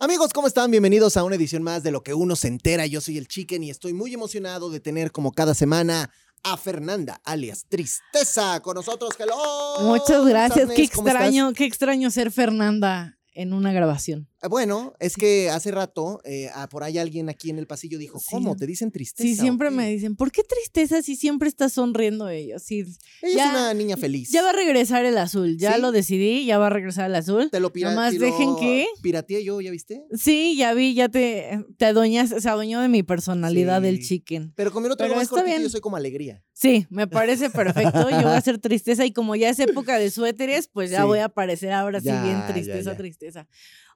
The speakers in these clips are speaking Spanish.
Amigos, ¿cómo están? Bienvenidos a una edición más de Lo que uno se entera. Yo soy el Chicken y estoy muy emocionado de tener como cada semana a Fernanda, alias Tristeza, con nosotros. Hello. Muchas gracias. Qué extraño, qué extraño ser Fernanda en una grabación. Eh, Bueno, es que hace rato eh, ah, por ahí alguien aquí en el pasillo dijo, Sí. ¿cómo? ¿Te dicen tristeza? Sí, siempre o qué?" me dicen, ¿por qué tristeza si siempre está sonriendo ella? Sí, Ella Ya- es una niña feliz. ya va a regresar el azul, ya ¿Sí? lo decidí, ya va a regresar el azul. Te lo pira- Nomás te lo dejen que- Pirateé yo, ¿ya viste? Sí, ya vi, ya te, te adueñas, se adueñó de mi personalidad del Sí. chicken. Pero con mi otro Pero más está cortito bien. yo soy como alegría. Sí, me parece perfecto. Yo voy a hacer tristeza y como ya es época de suéteres, pues ya Sí. voy a aparecer ahora sí Ya, bien ya, tristeza, ya. tristeza.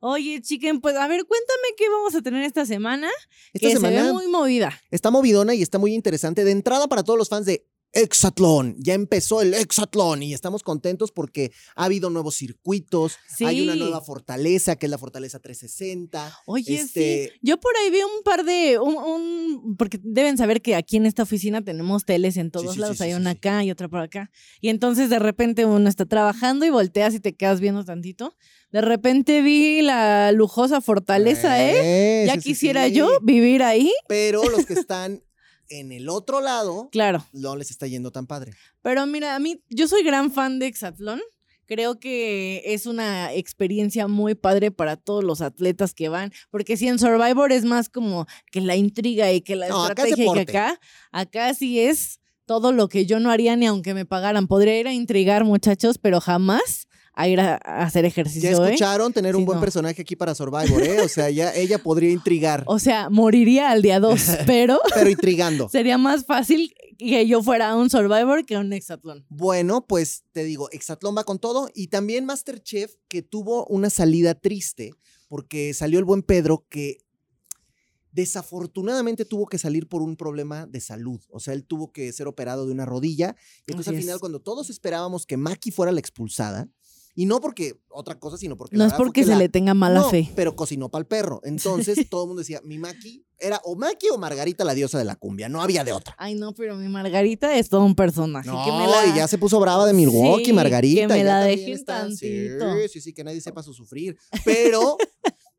Oye, chicken, pues a ver, cuéntame qué vamos a tener esta semana, Esta que se semana ve muy movida. está movidona y está muy interesante. De entrada para todos los fans de Exatlón. Ya empezó el Exatlón y estamos contentos porque ha habido nuevos circuitos. Hay una nueva fortaleza que es la Fortaleza 360. Oye, Este- sí. Yo por ahí vi un par de. Un, un- porque deben saber que aquí en esta oficina tenemos teles en todos sí, sí, lados. Hay una acá y otra por acá. Y entonces de repente uno está trabajando y volteas y te quedas viendo tantito. De repente vi la lujosa fortaleza, ¿eh? Eh, Ya quisiera yo vivir ahí. Pero los que están en el otro lado Claro. no les está yendo tan padre. Pero mira, a mí, yo soy gran fan de Exatlón. Creo que es una experiencia muy padre para todos los atletas que van, porque si en Survivor es más como que la intriga y que la No, acá es estrategia y que acá, acá sí es todo lo que yo no haría ni aunque me pagaran. Podría ir a intrigar, muchachos, pero jamás a ir a, a hacer Ya ejercicio. ¿eh? escucharon tener un buen no. personaje aquí para Survivor, ¿eh? O sea, ya ella podría intrigar, O sea, moriría al día dos, pero pero intrigando. sería más fácil que yo fuera un Survivor que un Exatlón. Bueno, pues te digo, Exatlón va con todo y también Masterchef que tuvo una salida triste porque salió el buen Pedro que desafortunadamente tuvo que salir por un problema de salud. O sea, él tuvo que ser operado de una rodilla. Y entonces Así al final, es. cuando todos esperábamos que Maki fuera la expulsada, y no porque otra cosa, sino porque... No la es porque que se la- le tenga mala No, fe. Pero cocinó para el perro. Entonces todo el mundo decía, mi Maki era o Maki o Margarita la diosa de la cumbia. No había de otra. Ay, no, pero mi Margarita es todo un personaje. No, que me la... y ya se puso brava de Milwaukee, Sí, Margarita. que me la dejen tantito. Sí, sí, sí, que nadie sepa su sufrir. Pero,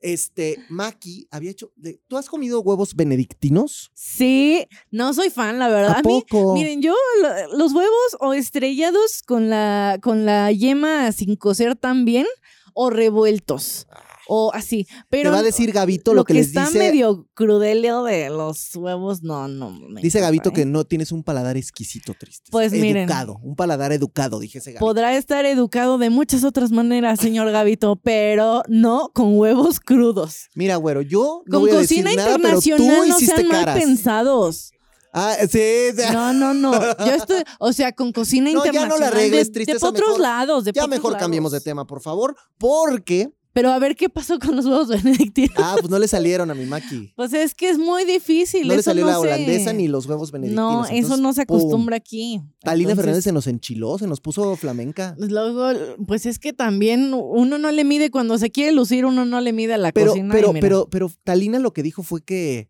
este, Maki había hecho. de- ¿Tú has comido huevos benedictinos? Sí, no soy fan, la verdad. ¿A A, mí, poco? miren, yo lo- los huevos o estrellados con la, con la yema sin cocer tan bien o revueltos. O así. Pero Te va a decir Gabito lo, que, les está dice. medio crudelio de los huevos, no, no. me Dice Gabito ¿eh? que no tienes un paladar exquisito, triste. Pues miren. Educado, un paladar educado, dije ese Gabito. Podrá estar educado de muchas otras maneras, señor Gabito, pero no con huevos crudos. Mira, güero, yo no Con voy a decir cocina nada, pero tú internacional no hiciste sean mal pensados. Ah, sí, sí. No, no, no. Yo estoy, o sea, con cocina No, ya no la internacional. arregles, de, de otros mejor. lados, de Ya otros mejor cambiemos de tema, por favor, porque. Pero a ver qué pasó con los huevos benedictinos. Ah, pues no le salieron a mi Maki. Pues es que es muy difícil. No le salió no la se- holandesa ni los huevos benedictinos. No, eso no se ¡pum! acostumbra aquí. Talina Entonces, Fernández se nos enchiló, se nos puso flamenca. Luego, pues es que también uno no le mide cuando se quiere lucir, uno no le mide a la Pero, cocina. pero, pero, pero Talina lo que dijo fue que,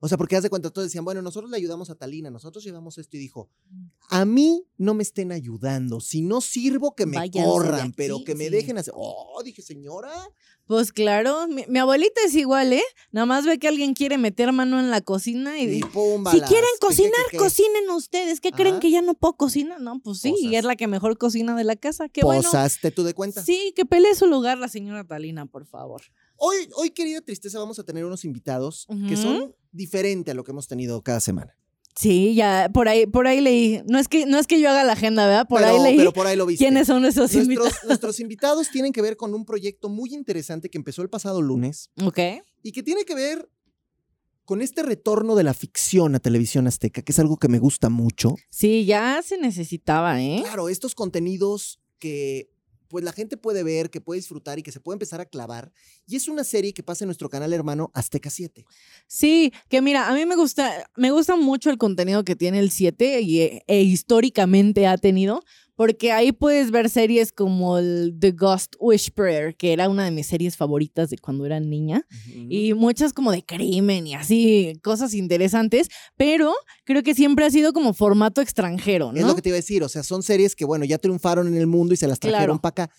o sea, porque haz de cuenta, todos decían, bueno, nosotros le ayudamos a Talina, nosotros llevamos esto y dijo, a mí no me estén ayudando, si no sirvo que me Váyanse corran, aquí, pero que me sí. dejen hacer. Oh, dije, señora. Pues claro, mi, mi abuelita es igual, ¿eh? Nada más ve que alguien quiere meter mano en la cocina y, Y si quieren ¿Qué, qué, cocinar, qué, qué? cocinen ustedes. ¿Qué creen que ya no puedo cocinar? No, pues sí, y es la que mejor cocina de la casa. Qué bueno. Posaste tú de cuenta. Sí, que pelee su lugar la señora Talina, por favor. Hoy, hoy, querida Tristeza, vamos a tener unos invitados que son diferentes a lo que hemos tenido cada semana. Sí, ya por ahí, por ahí leí. No es que, no es que yo haga la agenda, ¿verdad? Por pero, ahí leí pero por ahí lo viste. quiénes son esos invitados. Nuestros, nuestros invitados tienen que ver con un proyecto muy interesante que empezó el pasado lunes Ok. y que tiene que ver con este retorno de la ficción a televisión azteca, que es algo que me gusta mucho. Sí, ya se necesitaba, ¿eh? Claro, estos contenidos que pues la gente puede ver, que puede disfrutar y que se puede empezar a clavar. Y es una serie que pasa en nuestro canal hermano Azteca 7. Sí, que mira, a mí me gusta, me gusta mucho el contenido que tiene el 7 y, e, e históricamente ha tenido, porque ahí puedes ver series como el The Ghost Whisperer, que era una de mis series favoritas de cuando era niña, y muchas como de crimen y así, cosas interesantes, pero creo que siempre ha sido como formato extranjero, ¿no? Es lo que te iba a decir, o sea, son series que, bueno, ya triunfaron en el mundo y se las trajeron Claro. para acá.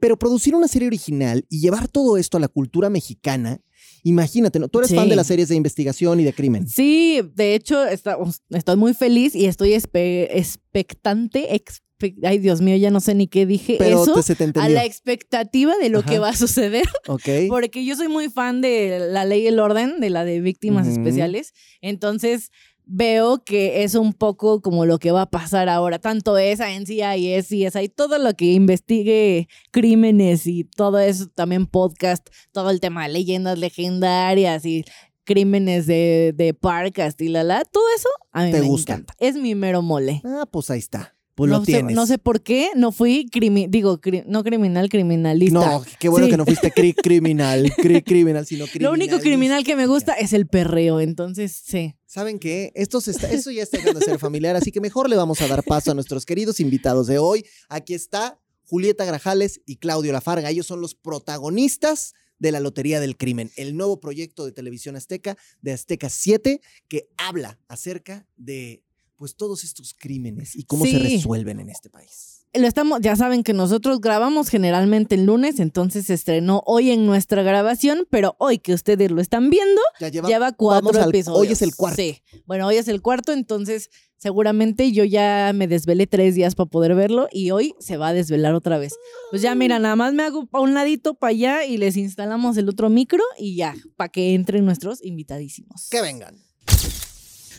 Pero producir una serie original y llevar todo esto a la cultura mexicana, imagínate, ¿no? Tú eres fan de las series de investigación y de crimen. Sí, de hecho, está- estoy muy feliz y estoy espe- expectante. expe- ay, Dios mío, ya no sé ni qué dije. Pero Eso, te, se te a la expectativa de lo Ajá. que va a suceder. Ok. Porque yo soy muy fan de la ley y el orden, de la de víctimas especiales. Entonces veo que es un poco como lo que va a pasar ahora. Tanto esa en CIS y esa y todo lo que investigue crímenes y todo eso, también podcast, todo el tema de leyendas legendarias y crímenes de, de Parcast y la la, todo eso a mí ¿Te me gusta? encanta. Es mi mero mole. Ah, pues ahí está. Pues no, lo sé, tienes. no sé por qué no fui crimi digo, cri- no criminal, criminalista. No, qué bueno Sí. que no fuiste cri criminal, cri criminal, sino criminal. Lo único criminal que me gusta es el perreo, entonces sí. ¿Saben qué? Esto, se está, eso ya está dejando de ser familiar, así que mejor le vamos a dar paso a nuestros queridos invitados de hoy. Aquí está Julieta Grajales y Claudio Lafarga. Ellos son los protagonistas de la Lotería del Crimen, el nuevo proyecto de televisión azteca, de Azteca 7, que habla acerca de pues todos estos crímenes y cómo se resuelven en este país. Lo estamos, ya saben que nosotros grabamos generalmente el lunes, entonces se estrenó hoy en nuestra grabación, pero hoy que ustedes lo están viendo, Ya lleva, lleva cuatro al- episodios. hoy es el cuarto. Sí. Bueno, hoy es el cuarto, entonces seguramente yo ya me desvelé tres días para poder verlo y hoy se va a desvelar otra vez. Pues ya mira, nada más me hago para un ladito para allá y les instalamos el otro micro y ya, para que entren nuestros invitadísimos. que vengan.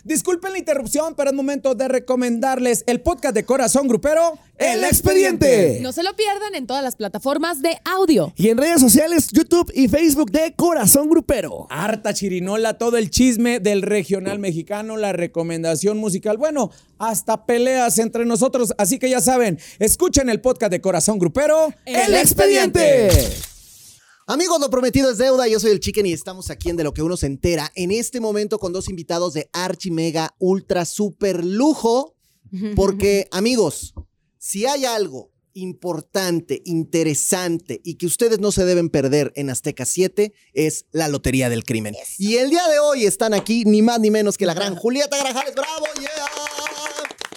Disculpen la interrupción, pero es momento de recomendarles el podcast de Corazón Grupero, El Expediente. No se lo pierdan en todas las plataformas de audio. Y en redes sociales, YouTube y Facebook de Corazón Grupero. Harta chirinola, todo el chisme del regional mexicano, la recomendación musical, bueno, hasta peleas entre nosotros. Así que ya saben, escuchen el podcast de Corazón Grupero, El El Expediente. Amigos, lo prometido es deuda. Yo soy el Chicken y estamos aquí en De lo que uno se entera. En este momento con dos invitados de Archi Mega Ultra Super Lujo. Porque, amigos, si hay algo importante, interesante y que ustedes no se deben perder en Azteca 7 es la Lotería del Crimen. Y el día de hoy están aquí ni más ni menos que la gran Julieta Grajales. ¡Bravo! ¡Yeah!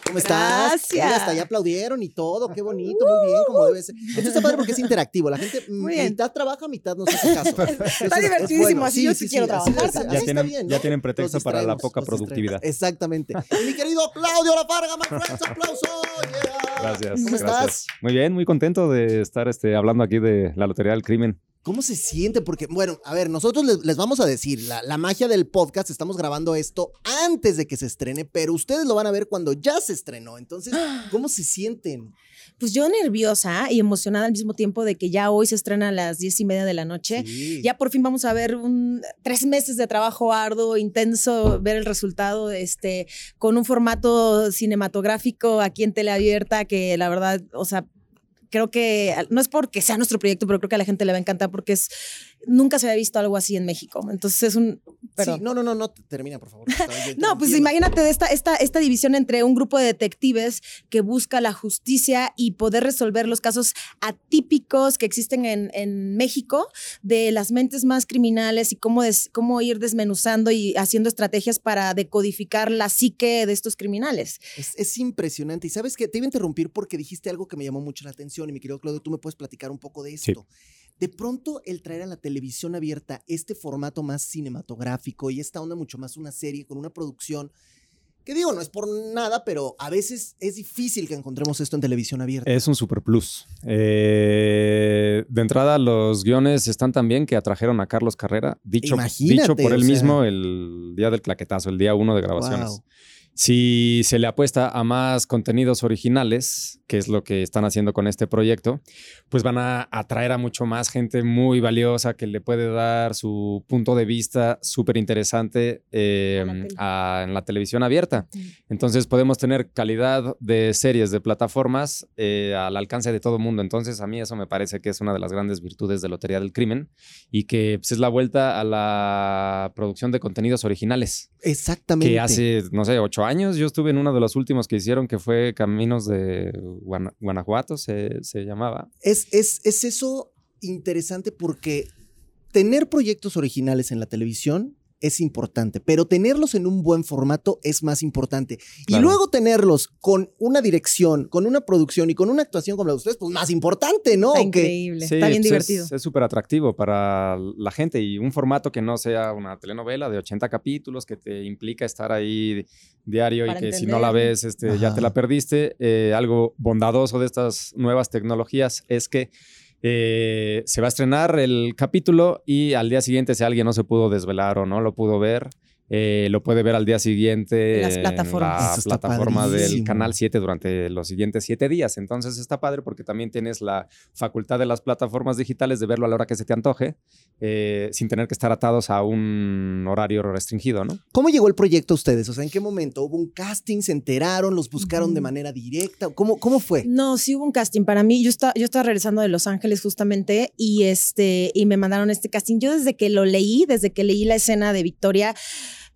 ¿Cómo estás? Gracias. Mira, hasta ya aplaudieron y todo. Qué bonito, muy bien, como debe ser. Esto está padre porque es interactivo. La gente bien. mitad trabaja, mitad no se hace caso. Eso es- es divertidísimo, así yo sí quiero trabajar así- Ya está tienen- bien, ya tienen pretexto para la poca productividad. Exactamente. Y mi querido Claudio Lafarga, my friends, aplauso. Yeah. Gracias. ¿Cómo gracias. estás? Muy bien, muy contento de estar este, hablando aquí de la Lotería del Crimen. ¿Cómo se siente? Porque, bueno, a ver, nosotros les, les vamos a decir, la, la magia del podcast, estamos grabando esto antes de que se estrene, pero ustedes lo van a ver cuando ya se estrenó. Entonces, ¿cómo se sienten? Pues yo nerviosa y emocionada al mismo tiempo de que ya hoy se estrena a las diez y media de la noche. Sí. Ya por fin vamos a ver un, tres meses de trabajo arduo, intenso, ver el resultado este, con un formato cinematográfico aquí en teleabierta que la verdad, o sea, creo que no es porque sea nuestro proyecto, pero creo que a la gente le va a encantar porque es nunca se había visto algo así en México. Entonces es un... Perdón. Sí, no, no, no, no, termina, por favor. No, pues imagínate esta, esta, esta división entre un grupo de detectives que busca la justicia y poder resolver los casos atípicos que existen en, en México de las mentes más criminales y cómo, des- cómo ir desmenuzando y haciendo estrategias para decodificar la psique de estos criminales. Es, es impresionante. Y sabes que te iba a interrumpir porque dijiste algo que me llamó mucho la atención. Y mi querido Claudio, tú me puedes platicar un poco de esto. De pronto, el traer a la televisión abierta este formato más cinematográfico y esta onda mucho más una serie con una producción que digo, no es por nada, pero a veces es difícil que encontremos esto en televisión abierta. Es un super plus. Eh, de entrada, los guiones están tan bien que atrajeron a Carlos Carrera, dicho, Imagínate, dicho por él sea. mismo el día del claquetazo, el día uno de grabaciones. Wow. Si se le apuesta a más contenidos originales, que es lo que están haciendo con este proyecto, pues van a atraer a mucho más gente muy valiosa que le puede dar su punto de vista súper interesante eh, en la televisión abierta. Entonces podemos tener calidad de series de plataformas eh, al alcance de todo el mundo. Entonces a mí eso me parece que es una de las grandes virtudes de Lotería del Crimen y que pues, es la vuelta a la producción de contenidos originales. Exactamente. Que hace, no sé, ocho años yo estuve en uno de los últimos que hicieron que fue Caminos de Guana- Guanajuato, se, se llamaba. Es, es, es eso interesante porque tener proyectos originales en la televisión es importante, pero tenerlos en un buen formato es más importante. Y luego tenerlos con una dirección, con una producción y con una actuación como la de ustedes, pues más importante, ¿no? Increíble, Sí, está bien pues divertido. Es súper atractivo para la gente y un formato que no sea una telenovela de 80 capítulos que te implica estar ahí diario Para y que si no la ves este, ya te la perdiste. Eh, algo bondadoso de estas nuevas tecnologías es que eh, se va a estrenar el capítulo y al día siguiente si alguien no se pudo desvelar o no lo pudo ver. Eh, lo puede ver al día siguiente En las en plataformas. la Eso está plataforma del canal 7 durante los siguientes siete días. Entonces está padre porque también tienes la facultad de las plataformas digitales de verlo a la hora que se te antoje, eh, sin tener que estar atados a un horario restringido, ¿no? ¿Cómo llegó el proyecto a ustedes? O sea, ¿en qué momento? ¿Hubo un casting? ¿Se enteraron? ¿Los buscaron de manera directa? ¿Cómo, cómo fue? No, sí hubo un casting para mí. Yo estaba, yo estaba regresando de Los Ángeles justamente y este y me mandaron este casting. Yo desde que lo leí, desde que leí la escena de Victoria,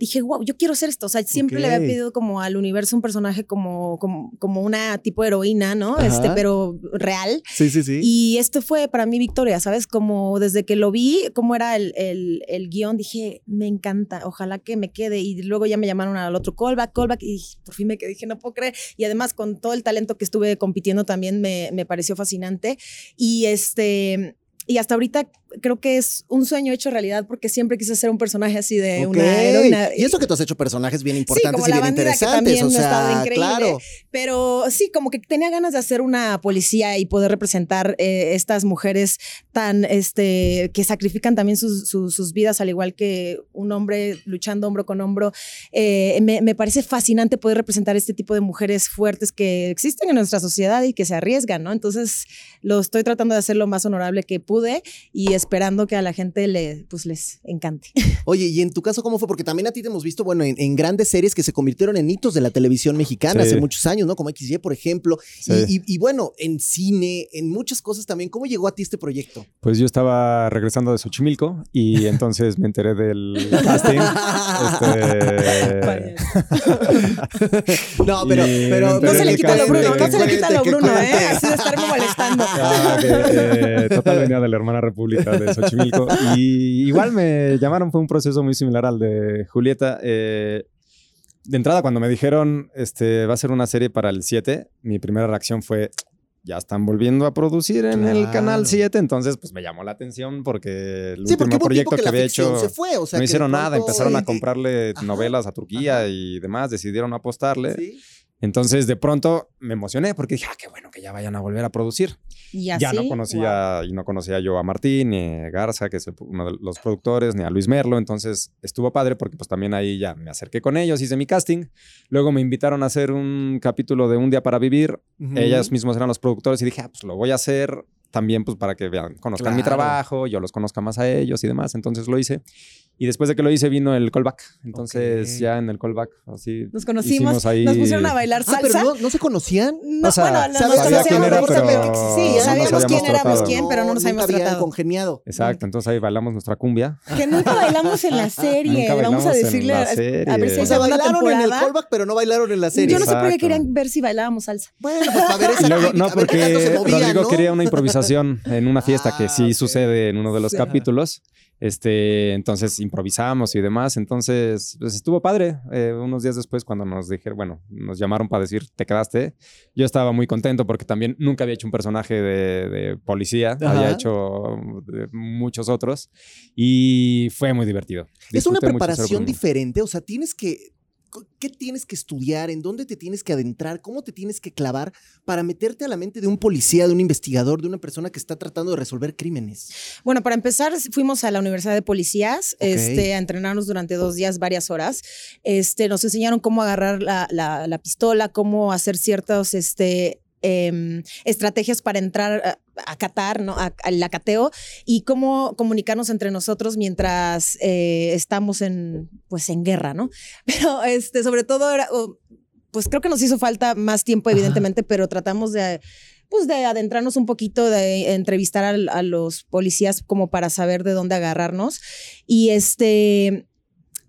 dije, wow, yo quiero hacer esto. O sea, siempre le había pedido como al universo un personaje como, como, como una tipo heroína, ¿no? Ajá. Este, pero real. Sí, sí, sí. Y esto fue para mí Victoria, ¿sabes? Como desde que lo vi, cómo era el, el, el guion, dije, me encanta, ojalá que me quede. Y luego ya me llamaron al otro callback, callback, y por fin me quedé, dije, no puedo creer. Y además con todo el talento que estuve compitiendo también me, me pareció fascinante. Y este... Y hasta ahorita creo que es un sueño hecho realidad porque siempre quise ser un personaje así de una heroína. Y eso que tú has hecho personajes bien importantes y bien que interesantes. también O sea, claro. Pero sí, como que tenía ganas de hacer una policía y poder representar eh, estas mujeres tan, este, que sacrifican también sus, sus- sus vidas, al igual que un hombre luchando hombro con hombro. Eh, me, me parece fascinante poder representar este tipo de mujeres fuertes que existen en nuestra sociedad y que se arriesgan, ¿no? Entonces, lo estoy tratando de hacer lo más honorable que pude y esperando que a la gente le, pues, les encante. Oye, y en tu caso, ¿cómo fue? Porque también a ti te hemos visto, bueno, en, en grandes series que se convirtieron en hitos de la televisión mexicana Sí. hace muchos años, ¿no? Como XY, por ejemplo. Sí. Y, y- y bueno, en cine, en muchas cosas también. ¿Cómo llegó a ti este proyecto? Pues yo estaba regresando de Xochimilco y entonces me enteré del casting. Este, No, pero, No se le quita lo Bruno, no se le quita lo Bruno, ¿eh? Así de estarme molestando. Ah, que, eh, total venía de la hermana república de Xochimilco. Y igual me llamaron, fue un proceso muy similar al de Julieta. Eh, de entrada, cuando me dijeron, este, va a ser una serie para el 7, mi primera reacción fue, ya están volviendo a producir en el canal 7. Entonces, pues me llamó la atención porque el Sí, último proyecto que había hecho... se fue, o sea, no hicieron nada, empezaron a comprarle ajá, novelas a Turquía ajá. y demás, decidieron apostarle. Sí. Entonces, de pronto me emocioné porque dije, ah, qué bueno que ya vayan a volver a producir. Y Ya así, no conocía, y no conocía yo a Martín, ni a Garza, que es el- uno de los productores, ni a Luis Merlo. Entonces estuvo padre porque pues también ahí ya me acerqué con ellos, hice mi casting. Luego me invitaron a hacer un capítulo de Un Día para Vivir. Ujú. Ellos mismos eran los productores y dije, ah, pues lo voy a hacer también pues para que vean, conozcan mi Claro. trabajo, yo los conozca más a ellos y demás. Entonces lo hice. Y después de que lo hice vino el callback. Entonces ya en el callback así Nos conocimos, ahí... nos pusieron a bailar Ah, pero salsa. no, no se conocían. No, O sea, bueno, no, sabía nos quién conocíamos, era, pero pero sí, no nos sabíamos quién éramos tratado. quién, pero no nos habíamos tratado. congeniado. Exacto, entonces ahí bailamos nuestra cumbia. Que nunca bailamos en la serie. Nunca Vamos a decirle la a, a ver si O sea, bailaron en el callback, pero no bailaron en la serie. Yo no sé por qué querían ver si bailábamos salsa. Bueno, pues para ver esa Y luego, química, no, porque Rodrigo ¿no? quería una improvisación en una fiesta que Ah, sí ok. sucede en uno de los capítulos. Este, entonces improvisamos y demás. Entonces, pues estuvo padre. Eh, unos días después, cuando nos dijeron, bueno, nos llamaron para decir, te quedaste. Yo estaba muy contento porque también nunca había hecho un personaje de, de policía. Ajá. Había hecho muchos otros y fue muy divertido. Es una Disfruté preparación diferente, o sea, tienes que... ¿Qué tienes que estudiar? ¿En dónde te tienes que adentrar? ¿Cómo te tienes que clavar para meterte a la mente de un policía, de un investigador, de una persona que está tratando de resolver crímenes? Bueno, para empezar, fuimos a la Universidad de Policías este, a entrenarnos durante dos días, varias horas. Este, nos enseñaron cómo agarrar la, la- la pistola, cómo hacer ciertas este, em, estrategias para entrar a, a catar, ¿no? A- al acateo y cómo comunicarnos entre nosotros mientras eh, estamos en, pues, en guerra, ¿no? Pero este, sobre todo era, pues creo que nos hizo falta más tiempo, evidentemente, pero tratamos de pues de adentrarnos un poquito, de entrevistar a, los policías como para saber de dónde agarrarnos. Y este,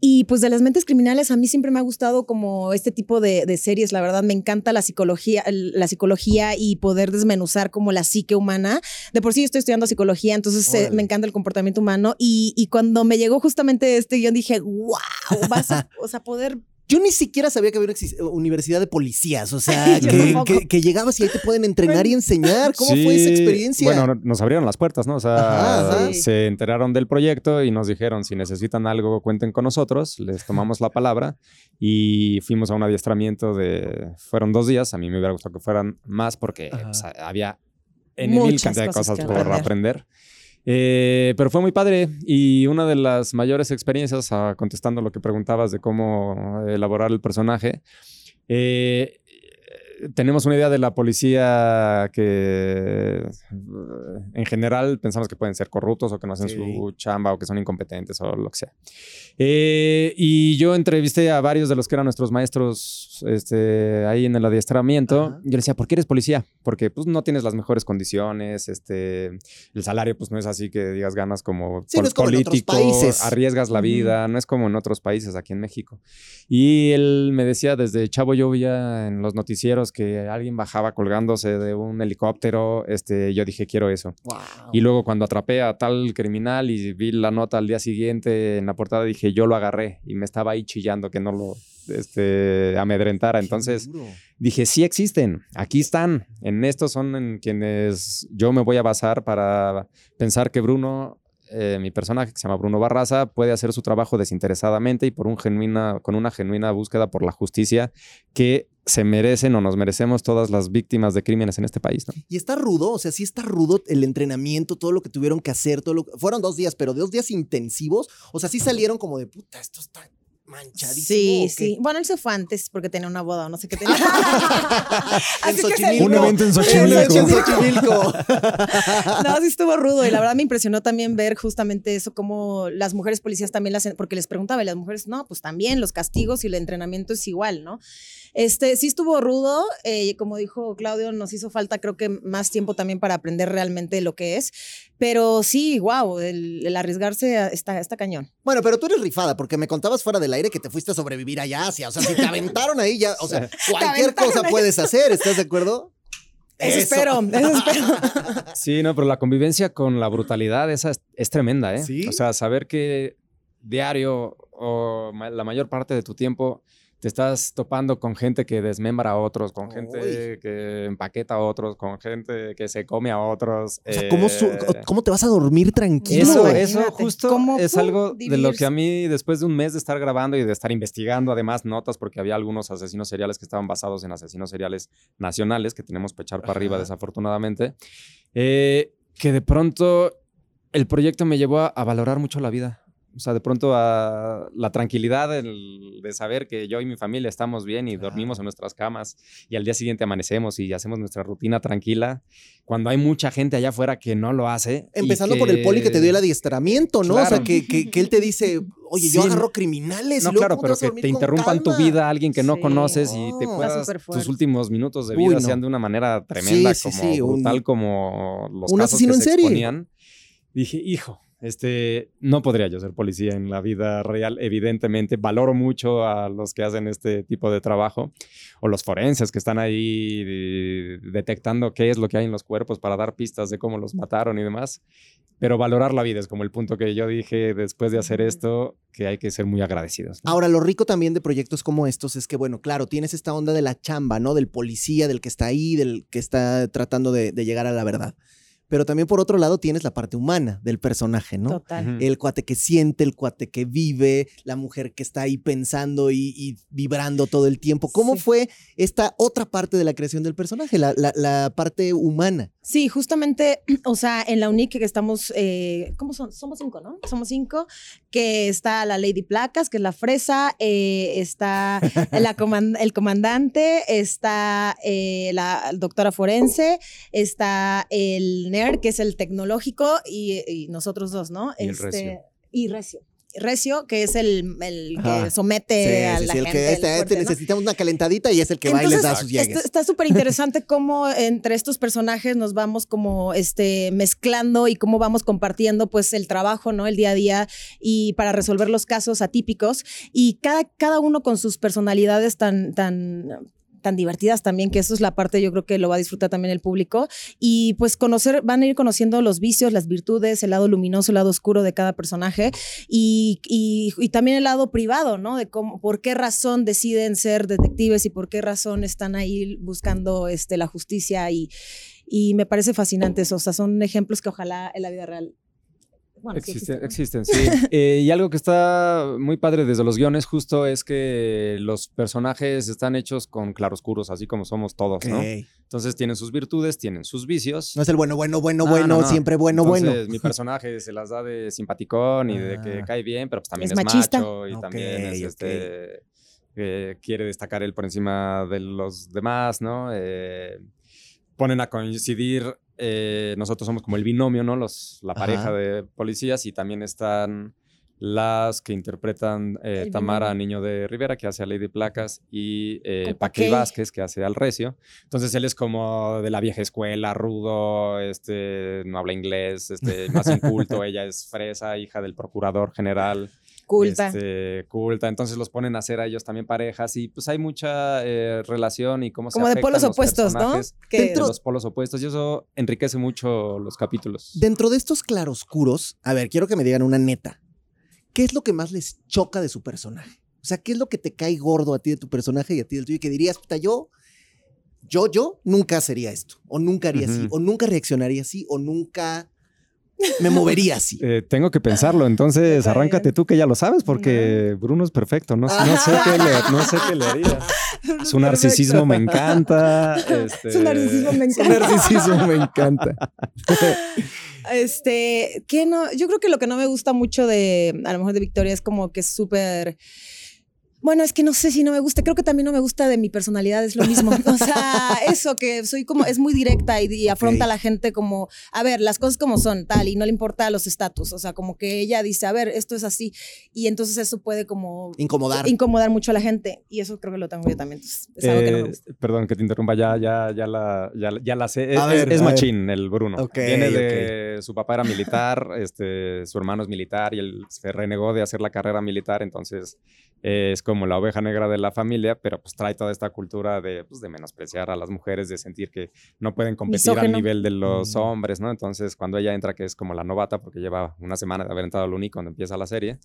Y pues de las mentes criminales a mí siempre me ha gustado como este tipo de, de series, la verdad me encanta la psicología, la psicología y poder desmenuzar como la psique humana. De por sí yo estoy estudiando psicología, entonces eh, me encanta el comportamiento humano y, y cuando me llegó justamente este guion dije, wow, vas a, o sea, poder Yo ni siquiera sabía que había una universidad de policías, o sea, que, tampoco. que- que llegabas y ahí te pueden entrenar y enseñar. ¿Cómo fue esa experiencia? Bueno, no- nos abrieron las puertas, ¿no? O sea, Ajá, se enteraron del proyecto y nos dijeron, si necesitan algo, cuenten con nosotros. Les tomamos la palabra y fuimos a un adiestramiento de... Fueron dos días. A mí me hubiera gustado que fueran más porque pues, había en mil cantidad de cosas por aprender. aprender. Eh, pero fue muy padre y una de las mayores experiencias, ah, contestando lo que preguntabas de cómo elaborar el personaje, eh, tenemos una idea de la policía que en general pensamos que pueden ser corruptos o que no hacen Sí. su chamba o que son incompetentes o lo que sea. Eh, y yo entrevisté a varios de los que eran nuestros maestros este, ahí en el adiestramiento. Ajá. Yo les decía, ¿por qué eres policía? Porque pues no tienes las mejores condiciones, este, el salario pues no es así que digas ganas como, Sí, no es como político, países. arriesgas la vida, no es como en otros países aquí en México. Y él me decía, desde chavo yo veía en los noticieros que alguien bajaba colgándose de un helicóptero, este, yo dije, quiero eso. Wow. Y luego cuando atrapé a tal criminal y vi la nota al día siguiente en la portada, dije, yo lo agarré y me estaba ahí chillando que no lo este, amedrentara. Entonces dije, sí existen, aquí están, en estos son en quienes yo me voy a basar para pensar que Bruno... eh, mi personaje que se llama Bruno Barraza puede hacer su trabajo desinteresadamente y por un genuina, con una genuina búsqueda por la justicia que se merecen o nos merecemos todas las víctimas de crímenes en este país. Y está rudo, o sea, sí está rudo el entrenamiento, todo lo que tuvieron que hacer, todo lo que- fueron dos días, pero dos días intensivos, o sea, sí salieron como de puta, esto está manchadísimo. Sí, sí. Bueno, él se fue antes porque tenía una boda o no sé qué tenía. En Así que se Xochimilco. Un evento en Un Xochimilco. evento en Xochimilco. No, sí estuvo rudo y la verdad me impresionó también ver justamente eso, como las mujeres policías también las, porque les preguntaba y las mujeres, no, pues también los castigos y el entrenamiento es igual, ¿no? Este, sí estuvo rudo, eh, como dijo Claudio, nos hizo falta creo que más tiempo también para aprender realmente lo que es, pero sí, wow, el, el arriesgarse está, está cañón. Bueno, pero tú eres rifada, porque me contabas fuera del aire que te fuiste a sobrevivir allá Asia. O sea, si te aventaron ahí ya, o sea, cualquier cosa ahí. puedes hacer, ¿estás de acuerdo? Eso, espero, eso espero. Sí, no, pero la convivencia con la brutalidad esa es, es tremenda, ¿eh? ¿Sí? O sea, saber que diario o ma- la mayor parte de tu tiempo te estás topando con gente que desmembra a otros, con gente Uy. que empaqueta a otros, con gente que se come a otros. O sea, ¿cómo, su- eh, ¿cómo te vas a dormir tranquilo? Eso, eso justo ¿cómo, es algo de lo que a mí, después de un mes de estar grabando y de estar investigando, además notas, porque había algunos asesinos seriales que estaban basados en asesinos seriales nacionales, que tenemos que echar para arriba, desafortunadamente, eh, que de pronto el proyecto me llevó a, a valorar mucho la vida. O sea, de pronto a la tranquilidad el- de saber que yo y mi familia estamos bien y dormimos en nuestras camas y al día siguiente amanecemos y hacemos nuestra rutina tranquila. Cuando hay mucha gente allá afuera que no lo hace. Empezando por el poli que te dio el adiestramiento, ¿no? O sea, que, que- que él te dice, oye, yo agarro criminales. No, y luego, claro, ¿cómo pero que te interrumpan tu vida a alguien que no Sí. conoces y te Oh. puedas, tus últimos minutos de Uy, vida no. sean de una manera tremenda, sí, como un- brutal como los un casos asesino que en se serie. exponían. Dije, hijo, este, no podría yo ser policía en la vida real, evidentemente. Valoro mucho a los que hacen este tipo de trabajo o los forenses que están ahí de- detectando qué es lo que hay en los cuerpos para dar pistas de cómo los mataron y demás. Pero valorar la vida es como el punto que yo dije después de hacer esto, que hay que ser muy agradecidos. ¿no? Ahora, lo rico también de proyectos como estos es que, bueno, claro, tienes esta onda de la chamba, ¿no? Del policía, del que está ahí, del que está tratando de, de llegar a la verdad. Pero también por otro lado tienes la parte humana del personaje, ¿no? Total. El cuate que siente, el cuate que vive, la mujer que está ahí pensando y, y vibrando todo el tiempo. ¿Cómo Sí. fue esta otra parte de la creación del personaje, la, la- la parte humana? Sí, justamente, o sea, en la UNIC que estamos, eh, ¿cómo son? Somos cinco, ¿no? Somos cinco, que está la Lady Placas, que es la fresa, eh, está la el comandante, está eh, la doctora forense, está el que es el tecnológico, y, y nosotros dos, ¿no? Este, Y el recio. Y recio. Recio, que es el, el que somete Sí, a sí, la sí, el gente. que el este, este necesitamos una calentadita y es el que va y les da sus Entonces, llegues. Está súper interesante cómo entre estos personajes nos vamos como este, mezclando y cómo vamos compartiendo pues el trabajo, ¿no? El día a día y para resolver los casos atípicos y cada, cada uno con sus personalidades tan, tan tan divertidas también, que eso es la parte yo creo que lo va a disfrutar también el público. Y pues conocer, van a ir conociendo los vicios, las virtudes, el lado luminoso, el lado oscuro de cada personaje y, y- también el lado privado, ¿no? De cómo, por qué razón deciden ser detectives y por qué razón están ahí buscando este, la justicia y, y me parece fascinante eso. O sea, son ejemplos que ojalá en la vida real. Bueno, sí Existen, existen, ¿no? existen, sí. Eh, y algo que está muy padre desde los guiones justo es que los personajes están hechos con claroscuros, así como somos todos, ¿no? Entonces tienen sus virtudes, tienen sus vicios. No es el bueno, bueno, bueno, No, bueno, no, no. siempre bueno, Entonces, bueno. mi personaje se las da de simpaticón y de que Ah. cae bien, pero pues también Es es, machista. macho y también es este eh, quiere destacar él por encima de los demás, ¿no? Eh, ponen a coincidir, eh, nosotros somos como el binomio, ¿no? Los, la pareja Ajá. de policías y también están las que interpretan eh, Tamara. Niño de Rivera, que hace a Lady Placas, y eh, Paquey. Vázquez, que hace al Recio. Entonces él es como de la vieja escuela, rudo, este, no habla inglés, este, más inculto. Ella es fresa, hija del procurador general. Culta. este, culta. Entonces los ponen a hacer a ellos también parejas y pues hay mucha eh, relación y cómo se Como de polos los opuestos, ¿no? Que- de los polos opuestos y eso enriquece mucho los capítulos. Dentro de estos claroscuros, a ver, quiero que me digan una neta. ¿Qué es lo que más les choca de su personaje? O sea, ¿qué es lo que te cae gordo a ti de tu personaje y a ti del tuyo? Y que dirías, puta, yo, yo, yo nunca sería esto, o nunca haría así, o nunca reaccionaría así, o nunca me movería así. Eh, tengo que pensarlo, entonces arráncate tú que ya lo sabes porque Bruno es perfecto, no, no sé qué le, no sé qué le haría. Su narcisismo me encanta. este, Su narcisismo me Su encanta. narcisismo me encanta. Este, que no, yo creo que lo que no me gusta mucho de, a lo mejor de Victoria es como que es súper, bueno, es que no sé si no me gusta, creo que también no me gusta de mi personalidad, es lo mismo. O sea, eso que soy como, es muy directa y, y afronta a la gente como, a ver, las cosas como son, tal, y no le importa los estatus, o sea, como que ella dice, a ver, esto es así, y entonces eso puede como Incomodar. incomodar mucho a la gente, y eso creo que lo tengo yo también, entonces es algo que no me Eh, gusta. Perdón que te interrumpa, ya, ya, ya, la, ya, ya la sé. Es, A ver, es a ver. machín el Bruno. Ok, Viene de su papá era militar, este, su hermano es militar y él se renegó de hacer la carrera militar, entonces eh, es como la oveja negra de la familia, pero pues trae toda esta cultura de, pues, de menospreciar a las mujeres, de sentir que no pueden competir al Misógeno. nivel de los Mm. hombres, ¿no? Entonces cuando ella entra, que es como la novata, porque lleva una semana de haber entrado al Uni cuando empieza la serie,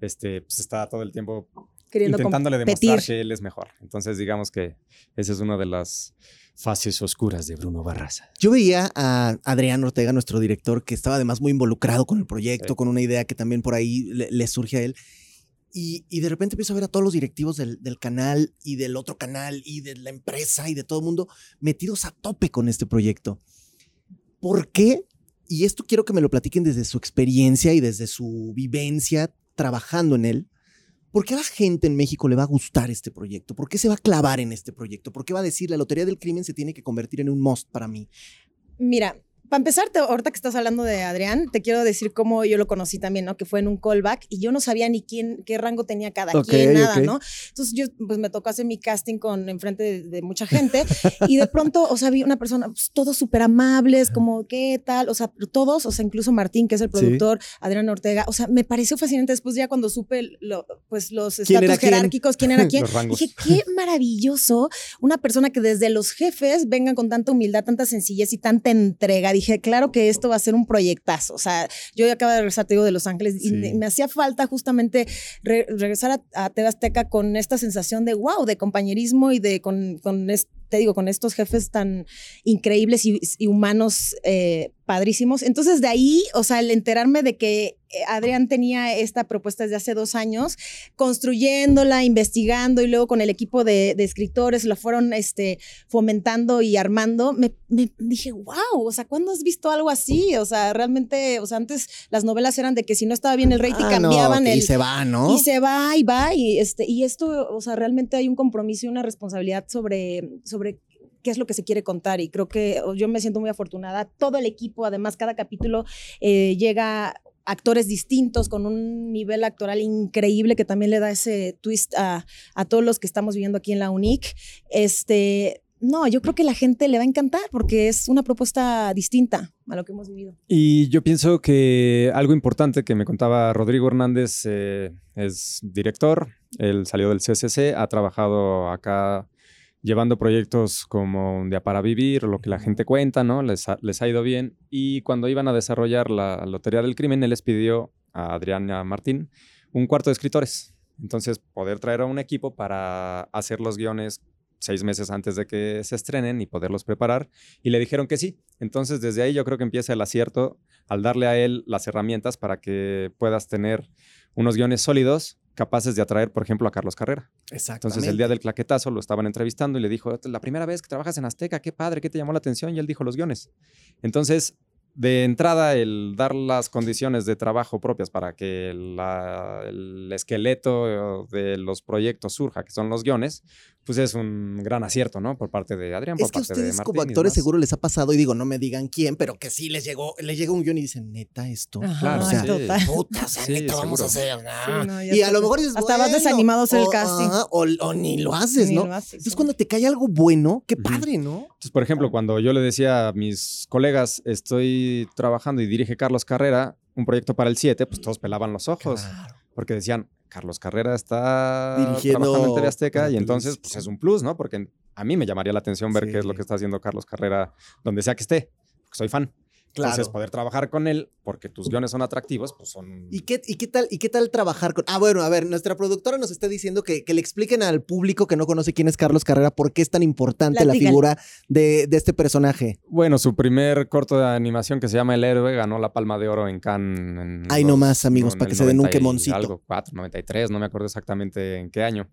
este, pues está todo el tiempo Queriendo intentándole competir. demostrar que él es mejor. Entonces, digamos que esa es una de las fases oscuras de Bruno Barraza. Yo veía a Adrián Ortega, nuestro director, que estaba además muy involucrado con el proyecto, Sí. con una idea que también por ahí le, le surge a él. Y, de repente empiezo a ver a todos los directivos del, del canal y del otro canal y de la empresa y de todo el mundo metidos a tope con este proyecto. ¿Por qué? Y esto quiero que me lo platiquen desde su experiencia y desde su vivencia trabajando en él. ¿Por qué a la gente en México le va a gustar este proyecto? ¿Por qué se va a clavar en este proyecto? ¿Por qué va a decir la Lotería del Crimen se tiene que convertir en un must para mí? Mira, para empezar, te- ahorita que estás hablando de Adrián, te quiero decir cómo yo lo conocí también, ¿no? Que fue en un callback y yo no sabía ni quién, qué rango tenía cada Ok, quien, nada. ¿no? Entonces yo, pues me tocó hacer mi casting con, enfrente de, de mucha gente y de pronto, o sea, vi una persona, pues, todos súper amables, como, ¿qué tal? O sea, todos, o sea, incluso Martín, que es el Sí. productor, Adrián Ortega, o sea, me pareció fascinante después ya cuando supe, lo- pues, los ¿Quién era estatus jerárquicos, quién era quién. Dije, qué maravilloso una persona que desde los jefes vengan con tanta humildad, tanta sencillez y tanta entrega. Dije, claro que esto va a ser un proyectazo. O sea, yo ya acabo de regresar, te digo, de Los Ángeles y Sí. me, me hacía falta justamente re- regresar a, a TV Azteca con esta sensación de wow, de compañerismo y de con, con te digo, con estos jefes tan increíbles y, y humanos eh, padrísimos. Entonces, de ahí, o sea, el enterarme de que eh, Adrián tenía esta propuesta desde hace dos años, construyéndola, investigando y luego con el equipo de, de escritores la fueron este, fomentando y armando, me, me dije, wow, o sea, ¿cuándo has visto algo así? O sea, realmente, o sea, antes las novelas eran de que si no estaba bien el rating Ah, cambiaban el... Y se va, ¿no? Y se va y va y este y esto, o sea, realmente hay un compromiso y una responsabilidad sobre sobre qué es lo que se quiere contar y creo que oh, yo me siento muy afortunada. Todo el equipo, además, cada capítulo eh, llega actores distintos, con un nivel actoral increíble que también le da ese twist a, a todos los que estamos viviendo aquí en la UNIC. Este, no, yo creo que la gente le va a encantar porque es una propuesta distinta a lo que hemos vivido. Y yo pienso que algo importante que me contaba Rodrigo Hernández eh, es director, él salió del CCC, ha trabajado acá llevando proyectos como Un Día para Vivir, lo que la gente cuenta, ¿no? Les ha, les ha ido bien. Y cuando iban a desarrollar la Lotería del Crimen, él les pidió a Adriana Martín un cuarto de escritores. Entonces, poder traer a un equipo para hacer los guiones seis meses antes de que se estrenen y poderlos preparar. Y le dijeron que sí. Entonces, desde ahí yo creo que empieza el acierto al darle a él las herramientas para que puedas tener unos guiones sólidos capaces de atraer, por ejemplo, a Carlos Carrera. Exacto. Entonces, el día del claquetazo lo estaban entrevistando y le dijo, la primera vez que trabajas en Azteca, qué padre, qué te llamó la atención. Y él dijo los guiones. Entonces, de entrada, el dar las condiciones de trabajo propias para que la- el esqueleto de los proyectos surja, que son los guiones, pues es un gran acierto, ¿no? Por parte de Adrián, por Es que a parte de ustedes Martín como y actores seguro les ha pasado, y digo, no me digan quién, pero que sí les llegó, les llega un guion y dicen, neta, esto. Claro, o sea, sí. total. puta, o sea, Sí, neta, vamos a hacer. ah. Sí, no, y a lo mejor dices, hasta vas bueno, desanimado a hacer el casting. ajá, o, o ni lo haces, Ni ¿no? lo haces, Entonces, sí. cuando te cae algo bueno, qué padre, ¿no? Entonces, por ejemplo, cuando yo le decía a mis colegas, estoy trabajando y dirige Carlos Carrera, un proyecto para el 7, pues todos pelaban los ojos, Claro. porque decían, Carlos Carrera está Dirigiendo trabajando en TV Azteca y entonces pues es un plus, ¿no? Porque a mí me llamaría la atención ver qué es lo que está haciendo Carlos Carrera donde sea que esté, porque soy fan. Claro. Entonces, poder trabajar con él, porque tus guiones son atractivos, pues son... ¿Y qué, y, qué tal, ¿Y qué tal trabajar con.? Ah, bueno, a ver, nuestra productora nos está diciendo que, que le expliquen al público que no conoce quién es Carlos Carrera por qué es tan importante la figura de, de este personaje. Bueno, su primer corto de animación que se llama El Héroe ganó la Palma de Oro en Cannes. En Ahí los- nomás, amigos, para que se den un 90 y quemoncito. Algo, 4, 93, no me acuerdo exactamente en qué año.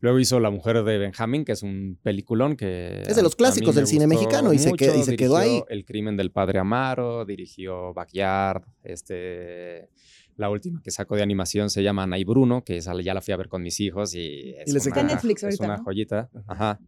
Luego hizo La Mujer de Benjamín, que es un peliculón que... Es de los clásicos me del cine mexicano y se qued- y se quedó ahí. El crimen del padre Amaro, dirigió Backyard, este... La última que sacó de animación se llama Ana y Bruno, que esa ya la fui a ver con mis hijos y es, Y les una. Netflix es ahorita, una ¿no? joyita. Ajá.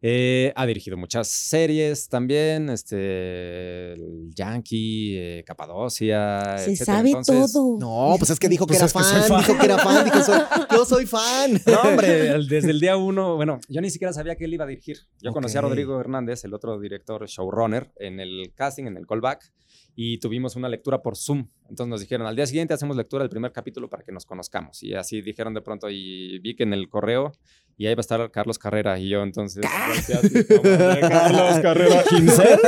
Eh, ha dirigido muchas series también, este, el Yankee, eh, Capadocia, Se etcétera. sabe Entonces, todo. No, pues es que dijo que Pues era fan, fan. dijo que era fan, dijo, soy- yo soy fan. No, hombre, desde el día uno, bueno, yo ni siquiera sabía que él iba a dirigir. Yo conocí a. Rodrigo Hernández, el otro director showrunner, en el casting, en el callback, y tuvimos una lectura por Zoom. Entonces nos dijeron, al día siguiente hacemos lectura del primer capítulo para que nos conozcamos. Y así dijeron de pronto, y vi que en el correo, y ahí va a estar Carlos Carrera, y yo entonces, Carlos Carrera himself.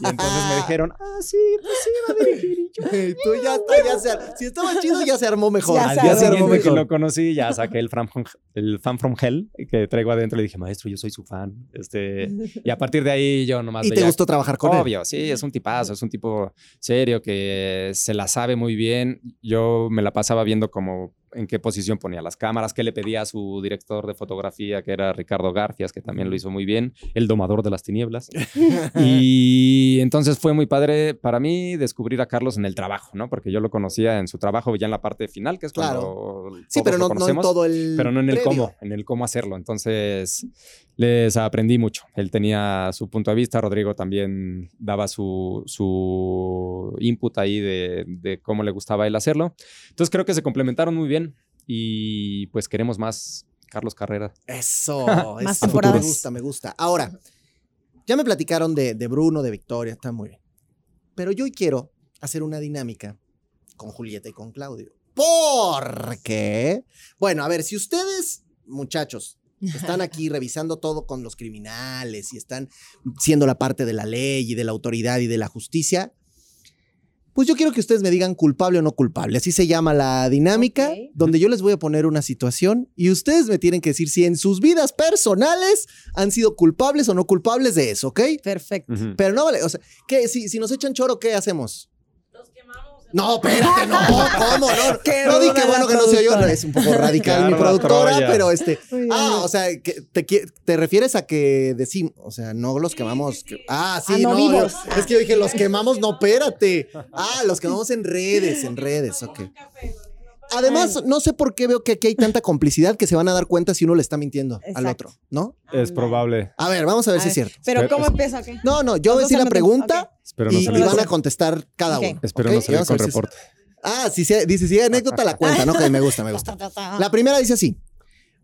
Y entonces me dijeron, ah, sí, pues sí, va a dirigir. Y yo, tú ya está, ya se Si estaba chido, ya se armó mejor. Ya Al se armó mejor. lo conocí, ya saqué el fan, from, el fan from Hell que traigo adentro. Le dije, maestro, yo soy su fan. Este, y a partir de ahí yo nomás ¿Y te gustó trabajar con él? Obvio, sí, es un tipazo, es un tipo serio que se la sabe muy bien. Yo me la pasaba viendo como en qué posición ponía las cámaras, qué le pedía a su director de fotografía, que era Ricardo Garcias, que también lo hizo muy bien, el domador de las tinieblas. y entonces fue muy padre para mí descubrir a Carlos en el trabajo, ¿no? Porque yo lo conocía en su trabajo ya en la parte final, que es Claro. cuando Sí, pero no, no en todo el. pero no en el previo. cómo, en el cómo hacerlo. Entonces, les aprendí mucho. Él tenía su punto de vista, Rodrigo también daba su, su input ahí de, de cómo le gustaba a él hacerlo. Entonces, creo que se complementaron muy bien y pues queremos más Carlos Carrera. Eso, Más eso. Me gusta, me gusta. Ahora, ya me platicaron de, de Bruno, de Victoria, está muy bien. Pero yo hoy quiero hacer una dinámica con Julieta y con Claudio. ¿Por qué? Bueno, a ver, si ustedes, muchachos, están aquí revisando todo con los criminales y están siendo la parte de la ley y de la autoridad y de la justicia, pues yo quiero que ustedes me digan culpable o no culpable. Así se llama la dinámica, donde yo les voy a poner una situación y ustedes me tienen que decir si en sus vidas personales han sido culpables o no culpables de eso, ¿ok? Perfecto. Pero no vale, o sea, ¿qué? Si, si nos echan choro, ¿qué hacemos? No, espérate, no, ¿cómo? No, Qué no di ruda que bueno que no soy yo, productora. es un poco radical mi productora, Troya. pero este, ah, o sea, que te, te refieres a que decimos, o sea, no los quemamos, que- ah, sí, Ah, no no, vivos. yo- es que yo dije, los quemamos, no, espérate, ah, los quemamos en redes, en redes, ok. Además, no sé por qué veo que aquí hay tanta complicidad que se van a dar cuenta si uno le está mintiendo al otro, ¿no? Es probable. A ver, vamos a ver si es cierto. Pero Pero ¿cómo es- empieza? ¿Qué? No, no, yo voy a decir la pregunta no y, van a contestar cada uno. espero no salir con ver si reporte. Ah, si dice, si hay anécdota, la cuenta, ¿no? Que me gusta, me gusta. La primera dice así.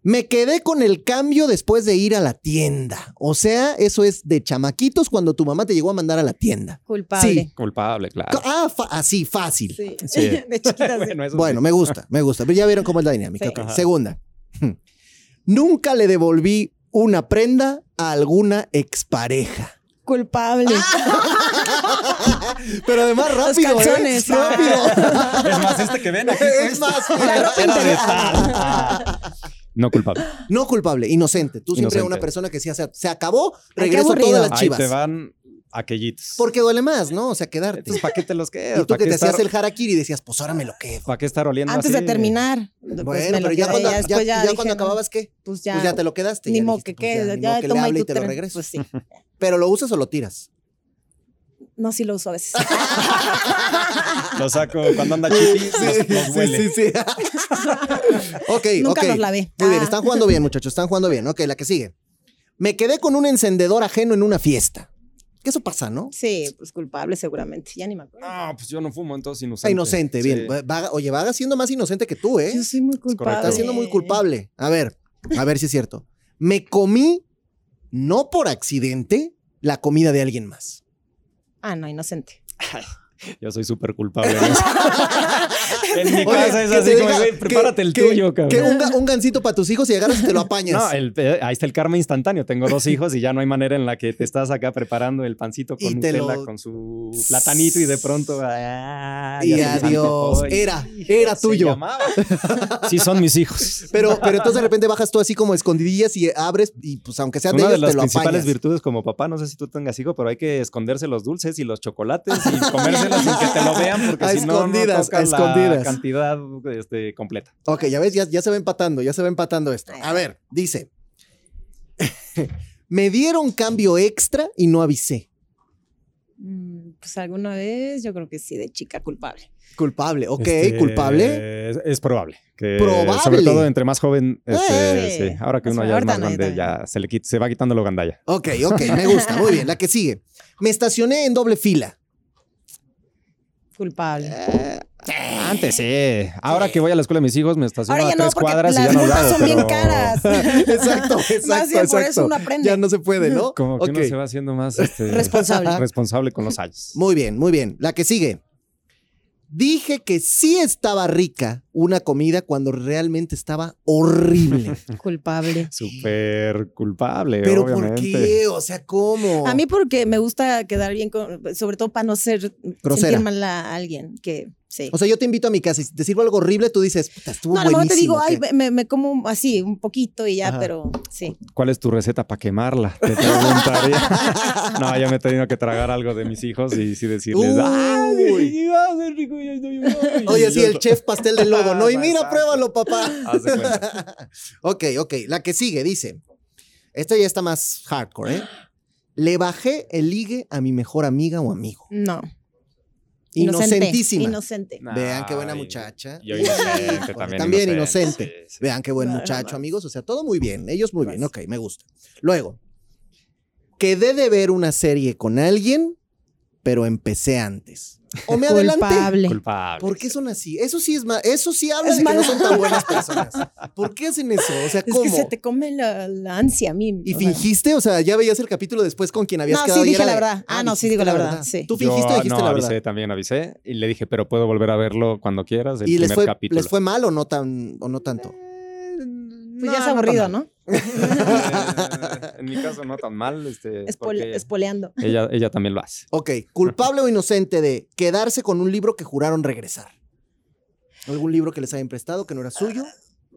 Me quedé con el cambio después de ir a la tienda. O sea, eso es de chamaquitos cuando tu mamá te llegó a mandar a la tienda. Culpable. Sí. Culpable, claro. Ah, fa- así, fácil. Sí. Sí. De chiquita, bueno, Bueno, me gusta, me gusta. Pero ya vieron cómo es la dinámica. Segunda. Nunca le devolví una prenda a alguna expareja. Culpable. Pero además rápido, ¿eh? Rápido. Es más, este que ven aquí. es más, tal. No culpable. no culpable, inocente. Tú siempre Inocente. una persona que sí, se, se acabó, regreso todas las Ahí chivas. te van aquellitos. Porque duele más, ¿no? O sea, quedarte. Entonces, ¿para qué te los quedas? Y tú ¿Para que qué te estar, hacías el harakiri y decías, pues ahora me lo quedo. ¿Para qué estar oliendo Antes de así? terminar. Bueno, pues lo pero ya cuando, ya, después ya dije, cuando no, acababas, ¿qué? Pues ya. pues ya te lo quedaste. Ni ya modo que pues quede. ya, ni que le hable y te lo regreso. Pues sí. Pero lo usas o lo tiras. No, sí lo uso a veces. Lo saco cuando anda chiqui, los, los huele. sí, sí. ok, Nunca ok. los lavé. Muy bien, Ah. están jugando bien, muchachos, están jugando bien. Ok, la que sigue. Me quedé con un encendedor ajeno en una fiesta. Que eso pasa, ¿no? Sí, pues culpable seguramente. Ya ni me acuerdo. No, pues yo no fumo, entonces inocente. Ah, inocente, bien. Sí. Vaga- oye, Vaga siendo más inocente que tú, ¿eh? Yo soy muy culpable. Está siendo muy culpable. A ver, a ver si es cierto. Me comí, no por accidente, la comida de alguien más. Ah, no, inocente. Yo soy súper culpable. en mi Oye, casa es que así como, güey, prepárate el que- tuyo, Que cabrón. un, ga- un gancito para tus hijos y agarras y te lo apañas. No, el- eh, ahí está el karma instantáneo. Tengo dos hijos y ya no hay manera en la que te estás acá preparando el pancito con te Nutella, lo- con su platanito y de pronto. ah, y adiós. Era, era tuyo. Sí, son mis hijos. Pero, pero entonces de repente bajas tú así como escondidillas y abres y pues aunque sean de de ellos las te lo principales apañas. virtudes como papá, no sé si tú tengas hijo, pero hay que esconderse los dulces y los chocolates y comérselos sin que te lo vean porque A si no, no escondidas, tocas a escondidas. la cantidad este, completa. Ok, ya ves, ya, ya se va empatando, ya se va empatando esto. A ver, dice. Me dieron cambio extra y no avisé. Mm, Pues alguna vez yo creo que sí, de chica culpable. Culpable, ok, Este, culpable. Es, es probable. Que Probable. Sobre todo entre más joven, este, Eh, sí. Ahora que uno ya es más grande, ya se le quita- se va quitando lo gandalla. Ok, ok, me gusta, muy bien. La que sigue. Me estacioné en doble fila. Culpable. Antes sí. Ahora que voy a la escuela de mis hijos, me estaciono Ahora a no, tres cuadras y ya no lo multas hago. son bien pero caras. exacto, exacto. Más bien por eso uno aprende. Ya no se puede, ¿no? Como que uno se va haciendo más este, Responsable. responsable con los años. Muy bien, muy bien. La que sigue. Dije que sí estaba rica una comida cuando realmente estaba horrible. Culpable. Súper culpable, Pero obviamente. ¿por qué? O sea, ¿cómo? A mí porque me gusta quedar bien con, sobre todo para no ser Grosera. sentir mal a alguien que sí. O sea, yo te invito a mi casa y si te sirvo algo horrible, tú dices, puta, estuvo no, a lo mejor te buenísimo. digo, ay, me, me como así un poquito y ya, Ajá. pero sí. ¿Cuál es tu receta para quemarla? Te preguntaría. no, ya me he tenido que tragar algo de mis hijos y sí decirles, Uy. ¡ay, rico, ya estoy bien". Oye, sí, el chef pastel de lobo, ¿no? Y mira, pruébalo, papá. Haz de cuenta. ok, ok. La que sigue dice, esta ya está más hardcore, ¿eh? Le bajé el ligue a mi mejor amiga o amigo. No. Inocente, Inocentísima. Inocente. Vean qué buena muchacha. Yo inocente también. también inocente. sí, sí. Vean qué buen muchacho, más. amigos. O sea, todo muy bien. Ellos muy bien. Ok, me gusta. Luego, quedé de ver una serie con alguien, pero empecé antes. O me adelanté. Culpable. ¿Por qué son así? Eso sí es más, eso sí habla Es de que no son tan buenas personas. ¿Por qué hacen eso? O sea, Es ¿cómo? que se te come la, la ansia a mí. ¿Y o sea. fingiste? O sea, ya veías el capítulo después con quien habías No, quedado. sí y dije la verdad. Ah, no, sí digo la verdad, sí. Tú fingiste Yo, o dijiste no, la avisé, verdad. también avisé y le dije, pero puedo volver a verlo cuando quieras, el ¿Y les primer fue, capítulo. les fue mal o no tan o no tanto? Pues ya es aburrido, ¿no? En mi caso no tan mal, este, Espole- espoleando. ella, ella también lo hace. Ok, culpable o inocente de quedarse con un libro que juraron regresar. ¿Algún libro que les hayan prestado que no era suyo?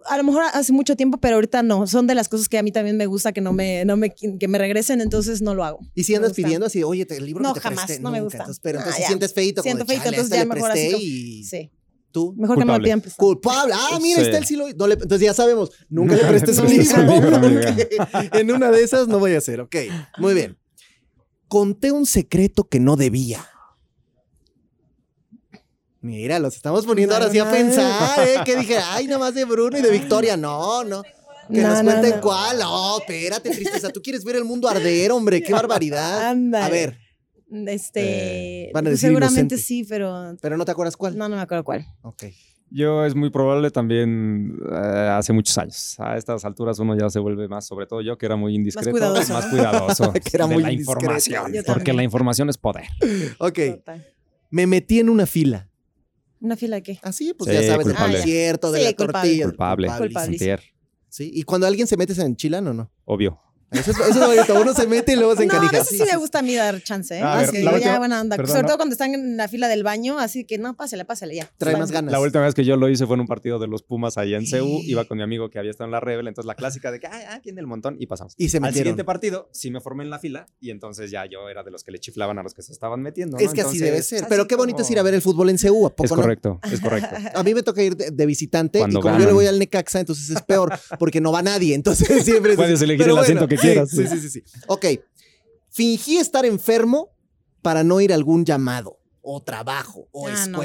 A lo mejor hace mucho tiempo, pero ahorita no. Son de las cosas que a mí también me gusta que no me, no me, que me regresen, entonces no lo hago. Y si Me andas pidiendo así, oye, el libro No, que te jamás, presté, no me nunca. gusta. Entonces, pero Ah, entonces ya. sientes feito, Siento feito, "Chale, entonces ya mejor así y Sí. Tú. Mejor que me lo Culpable. pidan prestado. Culpable. Ah, mira, Sí. está el silo. No le- entonces ya sabemos, nunca le prestes un libro. en una de esas no voy a hacer. Ok, muy bien. Conté un secreto que no debía. Mira, los estamos poniendo ahora sí a pensar, ¿eh? Que dije, ay, nada más de Bruno y de Victoria. No, no. Que No, nos no, cuenten no. cuál. No, espérate, tristeza. Tú quieres ver el mundo arder, hombre. Qué barbaridad. Ándale. A ver, Este, Eh, van a decir seguramente inocente. sí, pero Pero no te acuerdas cuál. no, no me acuerdo cuál. Ok. Yo es muy probable también eh, hace muchos años. A estas alturas uno ya se vuelve más, sobre todo yo que era muy indiscreto, cuidadoso, más cuidadoso Que era de muy la indiscreto. información, Yo porque la información es poder. Ok. Total. Me metí en una fila. ¿Una fila de qué? Así, pues Sí, ya sabes, del culpable. concierto, de Sí, la culpable. tortilla. Culpable. Culpable. Sí, y cuando alguien se mete se enchilan o no. obvio. Eso es, eso es bonito. Uno se mete y luego se No, a encanija. veces sí, me gusta a mí dar chance, ¿eh? A ver, Así, la ya última- buena onda. perdón, Sobre ¿no? todo cuando están en la fila del baño, así que no, pásale, pásale ya. Trae más ganas. La última vez que yo lo hice fue en un partido de los Pumas allá en CEU. Iba con mi amigo que había estado en la Rebel. Entonces la clásica de que, ah, ah, ¿quién del montón? Y pasamos. Y se Al metieron. siguiente partido sí me formé en la fila y entonces ya yo era de los que le chiflaban a los que se estaban metiendo. Es ¿no? que así debe ser. Pero qué bonito es ir a ver el fútbol en CEU, ¿a poco Es no? correcto, es correcto. A mí me toca ir de, de visitante Cuando y como yo le voy al Necaxa, entonces es peor porque no va nadie. Entonces siempre es- Puedes elegir el asiento que sí, quieras. Sí, sí, sí, sí. Ok. Fingí estar enfermo para no ir a algún llamado o trabajo o Ah, no.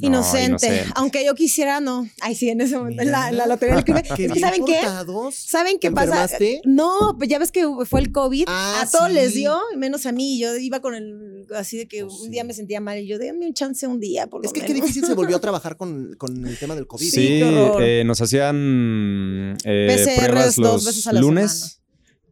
No, Inocente. inocente. Aunque yo quisiera, no. Ay, sí, en ese momento. En la, la lotería del crimen. Qué Es que, ¿saben qué? ¿Saben qué ¿Te pasa? enfermaste? No, pues ya ves que fue el COVID. Ah, a todos sí. les dio, menos a mí. Yo iba con el. Así de que Pues un sí. día me sentía mal y yo, déme un chance un día. Por Es lo que qué menos". difícil se volvió a trabajar con, con el tema del COVID. Sí, eh, nos hacían eh, PCRs pruebas dos los veces a la lunes.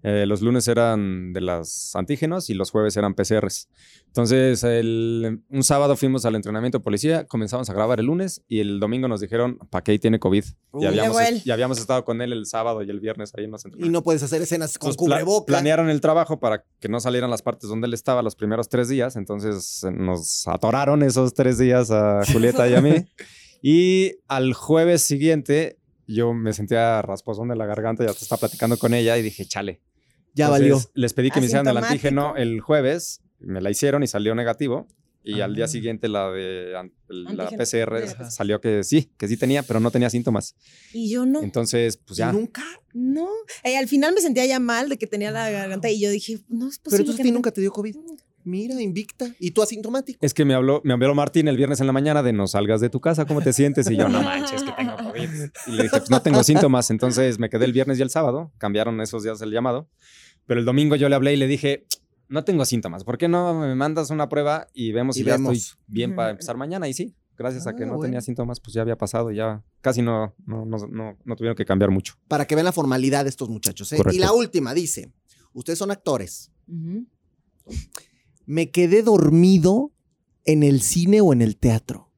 Eh, los lunes eran de las antígenos y los jueves eran PCRs. Entonces, el- un sábado fuimos al entrenamiento de policía, comenzamos a grabar el lunes y el domingo nos dijeron, ¿para qué ahí tiene COVID? Uy, y, habíamos, y estado con él el sábado y el viernes ahí en los Y no puedes hacer escenas con Entonces, pla- cubreboca. planearon el trabajo para que no salieran las partes donde él estaba los primeros tres días. Entonces nos atoraron esos tres días a Julieta y a mí. Y al jueves siguiente yo me sentía rasposón de la garganta y hasta estaba platicando con ella y dije, chale. Ya Entonces, valió. Les pedí que me hicieran el antígeno el jueves, me la hicieron y salió negativo. Y al día Ah. siguiente la de la Antígeno. PCR salió que sí, que sí tenía, pero no tenía síntomas. Y yo no. Entonces, pues ya. Nunca. No. Eh, al final me sentía ya mal de que tenía la garganta y yo dije, no es Pero posible. entonces que a ti no- nunca te dio COVID. Mira, invicta. Y tú asintomático. Es que me habló, me habló Martín el viernes en la mañana de no salgas de tu casa, ¿cómo te sientes? Y yo, no manches, que tengo COVID. Y le dije, pues no tengo síntomas. Entonces me quedé el viernes y el sábado, cambiaron esos días el llamado. Pero el domingo yo le hablé y le dije, no tengo síntomas, ¿por qué no me mandas una prueba y vemos Y si ya estoy bien para empezar mañana? Y sí, gracias a que Ah, no bueno. tenía síntomas, pues ya había pasado, ya casi no, no, no, no, no tuvieron que cambiar mucho. Para que vean la formalidad de estos muchachos. ¿eh? Y la última dice: Ustedes son actores. Me quedé dormido en el cine o en el teatro.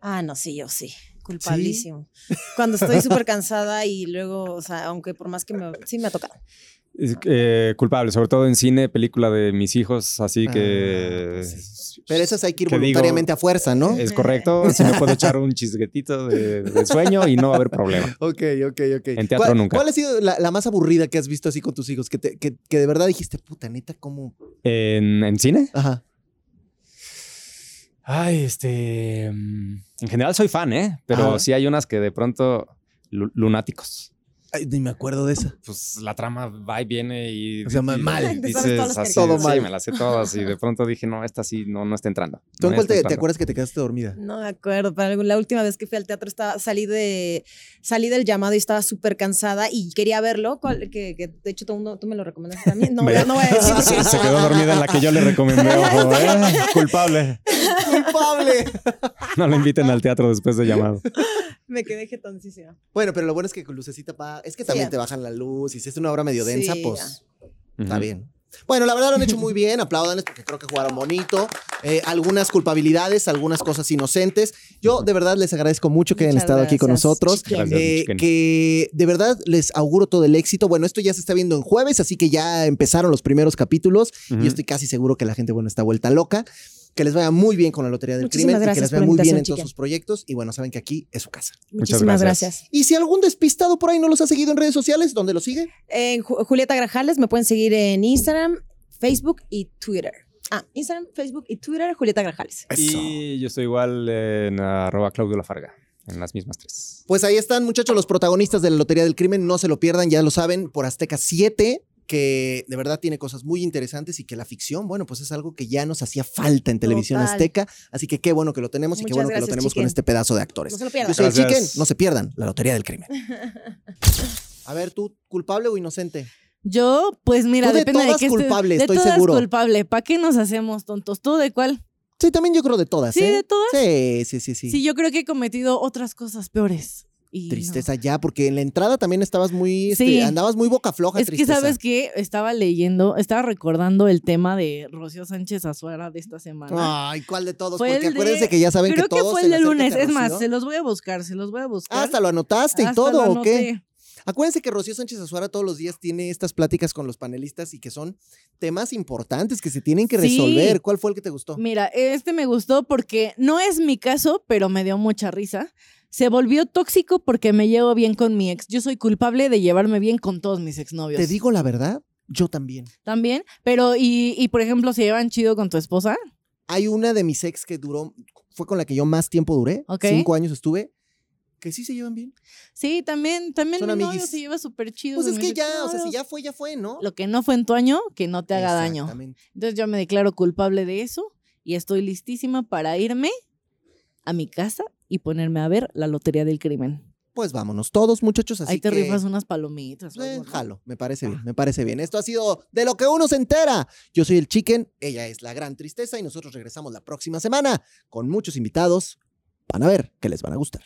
Ah, no, sí, yo sí. Culpabilísimo. Cuando estoy súper cansada y luego, o sea, aunque por más que me. Sí, me ha tocado. Eh, culpable, sobre todo en cine, película de mis hijos, así que... Ah, pues Pero esas hay que ir ¿Qué digo? voluntariamente a fuerza, ¿no? Es correcto, si me puedo echar un chisguetito de, de sueño y no va a haber problema. Ok, ok, ok. En teatro ¿Cuál, nunca. ¿Cuál ha sido la, la más aburrida que has visto así con tus hijos? Que, te- que, que de verdad dijiste, puta neta, ¿cómo? ¿En, en cine? Ajá. Ay, este... mm, En general soy fan, ¿eh? Pero sí hay unas que de pronto... lu- lunáticos. Ay, ni me acuerdo de esa. Pues la trama va y viene y... O sea, y mal. Dices así, Todo sí, mal. me las sé todas y de pronto dije, no, esta sí no, no está entrando. ¿Tú en no cuál te, acuerdas que te quedaste dormida? No me acuerdo, pero la última vez que fui al teatro estaba, salí, de, salí del llamado y estaba súper cansada y quería verlo, cual- que, que de hecho tú, no- tú me lo recomendaste también. No, Vaya. no voy a decir Se quedó dormida en la que yo le recomendé, ojo, ¿eh? Culpable. ¡Culpable! No lo inviten al teatro después de llamado. me quedé jetoncísima. bueno, pero lo bueno es que con lucecita pa... Es que también Sí. te bajan la luz y si es una obra medio densa, Sí, pues está bien. Bueno, la verdad lo han hecho muy bien, apláudanles porque creo que jugaron bonito. Eh, algunas culpabilidades, algunas cosas inocentes. Yo de verdad les agradezco mucho que hayan estado aquí con nosotros. Gracias. Eh, que de verdad les auguro todo el éxito. Bueno, esto ya se está viendo en jueves, así que ya empezaron los primeros capítulos y yo estoy casi seguro que la gente, bueno, está vuelta loca. Que les vaya muy bien con la Lotería del Muchísimas Crimen y que les vaya muy bien en todos sus proyectos. Y bueno, saben que aquí es su casa. Muchísimas gracias. gracias. Y si algún despistado por ahí no los ha seguido en redes sociales, ¿dónde los sigue? En Ju- Julieta Grajales me pueden seguir en Instagram, Facebook y Twitter. Ah, Instagram, Facebook y Twitter, Julieta Grajales. Y yo estoy igual en arroba Claudio Lafarga, en las mismas tres. Pues ahí están, muchachos, los protagonistas de la Lotería del Crimen. No se lo pierdan, ya lo saben, por Azteca 7, que de verdad tiene cosas muy interesantes y que la ficción, bueno, pues es algo que ya nos hacía falta en televisión Total. azteca. Así que qué bueno que lo tenemos y qué bueno que lo tenemos con este pedazo de actores. No se lo Yo pierdan. soy el Gracias. Chicken, no se pierdan la Lotería del Crimen. A ver, tú, culpable o inocente. Yo, pues mira, Tú de depende de todas qué estés- culpable, de estoy todas seguro. culpable. ¿Para qué nos hacemos tontos? ¿Tú de cuál? Sí, también yo creo de todas, Sí, ¿eh? de todas. Sí, sí, sí, sí. Sí. yo creo que he cometido otras cosas peores. Y no. Tristeza ya, porque en la entrada también estabas muy, este, Sí. andabas muy boca floja, Es que tristeza. sabes que estaba leyendo, estaba recordando el tema de Rocío Sánchez Azuara de esta semana. Ay, ¿cuál de todos? Fue porque el de- acuérdense que ya saben Creo que que, todos fue se el le de lunes. Es más, se los voy a buscar, se los voy a buscar. Hasta lo anotaste y Hasta todo, lo ¿o qué? Acuérdense que Rocío Sánchez Azuara todos los días tiene estas pláticas con los panelistas y que son temas importantes que se tienen que Sí. resolver. ¿Cuál fue el que te gustó? Mira, este me gustó porque no es mi caso, pero me dio mucha risa. Se volvió tóxico porque me llevo bien con mi ex. Yo soy culpable de llevarme bien con todos mis exnovios. Te digo la verdad, yo también. También, pero y, y por ejemplo, ¿se llevan chido con tu esposa? Hay una de mis ex que duró, fue con la que yo más tiempo duré. Cinco años estuve. Que sí se llevan bien. Sí, también, también Son mi novio se lleva súper chido. Pues es que ya, o sea, si ya fue, ya fue, ¿no? Lo que no fue en tu año, que no te haga daño. Entonces yo me declaro culpable de eso y estoy listísima para irme a mi casa y ponerme a ver la lotería del crimen. Pues vámonos todos, muchachos. Así Ahí te que, rifas unas palomitas. eh, algo, ¿no? jalo, me parece bien, me parece bien. Esto ha sido de lo que uno se entera. Yo soy el Chicken, ella es la gran tristeza y nosotros regresamos la próxima semana con muchos invitados. Van a ver que les van a gustar.